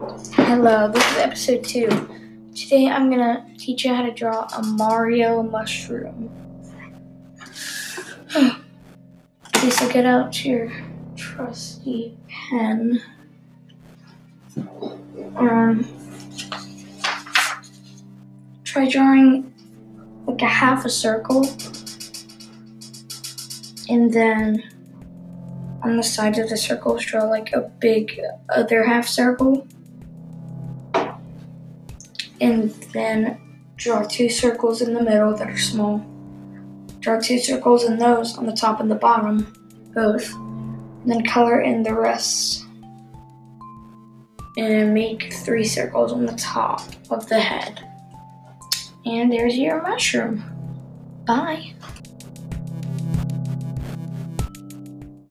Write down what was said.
Hello, this is episode two. Today I'm gonna teach you how to draw a Mario mushroom. okay, so get out your trusty pen. Um, try drawing like a half a circle, and then on the sides of the circles, draw like a big other half circle and then draw two circles in the middle that are small. Draw two circles in those on the top and the bottom, both. And then color in the rest. And make three circles on the top of the head. And there's your mushroom. Bye.